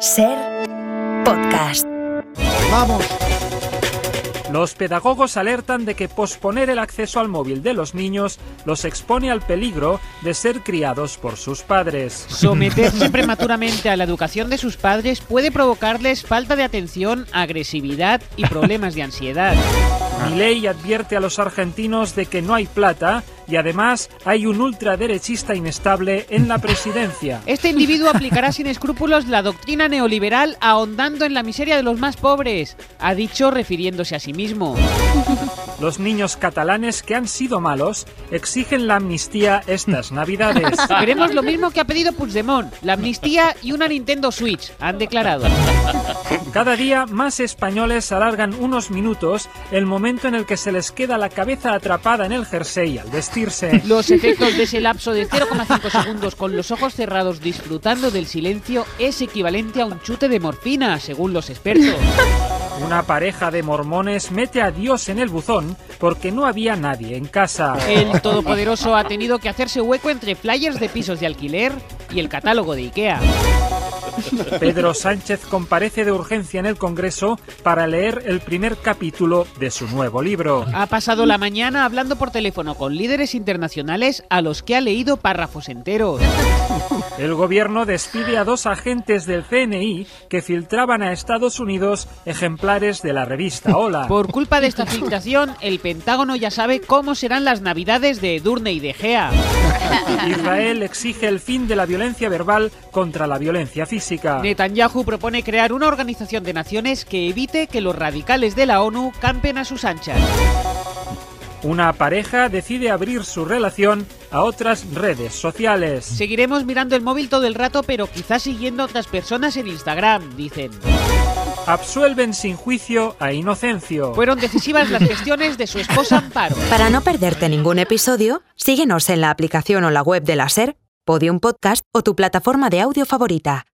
Ser podcast. Vamos. Los pedagogos alertan de que posponer el acceso al móvil de los niños los expone al peligro de ser criados por sus padres. Someterse prematuramente a la educación de sus padres puede provocarles falta de atención, agresividad y problemas de ansiedad. Milei advierte a los argentinos de que no hay plata y además hay un ultraderechista inestable en la presidencia. Este individuo aplicará sin escrúpulos la doctrina neoliberal ahondando en la miseria de los más pobres, ha dicho refiriéndose a sí mismo. Los niños catalanes que han sido malos exigen la amnistía estas navidades. Queremos lo mismo que ha pedido Puigdemont, la amnistía y una Nintendo Switch, han declarado. Cada día más españoles alargan unos minutos el momento en el que se les queda la cabeza atrapada en el jersey al vestirse. Los efectos de ese lapso de 0,5 segundos con los ojos cerrados disfrutando del silencio es equivalente a un chute de morfina, según los expertos. Una pareja de mormones mete a Dios en el buzón porque no había nadie en casa. El todopoderoso ha tenido que hacerse hueco entre flyers de pisos de alquiler y el catálogo de Ikea. Pedro Sánchez comparece de urgencia en el Congreso para leer el primer capítulo de su nuevo libro. Ha pasado la mañana hablando por teléfono con líderes internacionales a los que ha leído párrafos enteros. El gobierno despide a dos agentes del CNI que filtraban a Estados Unidos ejemplares de la revista Hola. Por culpa de esta filtración, el Pentágono ya sabe cómo serán las navidades de Edurne y de Gea. Israel exige el fin de la violencia verbal contra la violencia física. Netanyahu propone crear una organización de naciones que evite que los radicales de la ONU campen a sus anchas. Una pareja decide abrir su relación a otras redes sociales. Seguiremos mirando el móvil todo el rato, pero quizás siguiendo a otras personas en Instagram, dicen. Absuelven sin juicio a Inocencio. Fueron decisivas las gestiones de su esposa Amparo. Para no perderte ningún episodio, síguenos en la aplicación o la web de la Ser, Podium Podcast o tu plataforma de audio favorita.